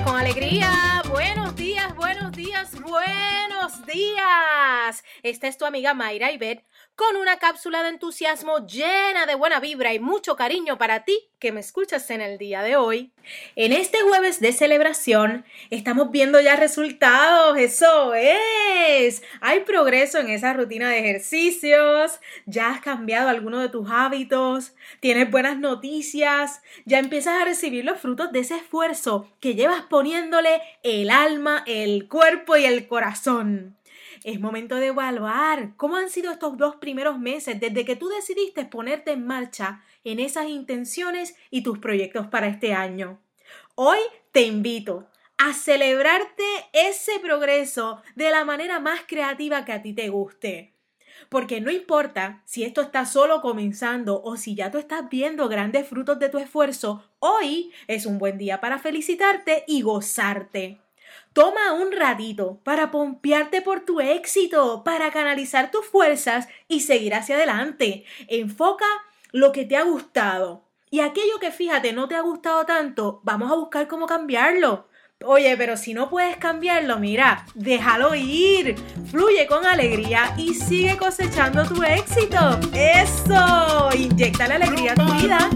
con alegría, buenos días, buenos días, buenos días. Esta es tu amiga Mayra Ibet con una cápsula de entusiasmo llena de buena vibra y mucho cariño para ti que me escuchas en el día de hoy. En este jueves de celebración estamos viendo ya resultados, eso es. Hay progreso en esa rutina de ejercicios, ya has cambiado alguno de tus hábitos, tienes buenas noticias, ya empiezas a recibir los frutos de ese esfuerzo que llevas poniéndole el alma, el cuerpo y el corazón. Es momento de evaluar cómo han sido estos dos primeros meses desde que tú decidiste ponerte en marcha en esas intenciones y tus proyectos para este año. Hoy te invito a celebrarte ese progreso de la manera más creativa que a ti te guste. Porque no importa si esto está solo comenzando o si ya tú estás viendo grandes frutos de tu esfuerzo, hoy es un buen día para felicitarte y gozarte. Toma un ratito para pompearte por tu éxito, para canalizar tus fuerzas y seguir hacia adelante. Enfoca lo que te ha gustado. Y aquello que fíjate no te ha gustado tanto, vamos a buscar cómo cambiarlo. Oye, pero si no puedes cambiarlo, mira, déjalo ir. Fluye con alegría y sigue cosechando tu éxito. Eso, inyecta la alegría a tu vida.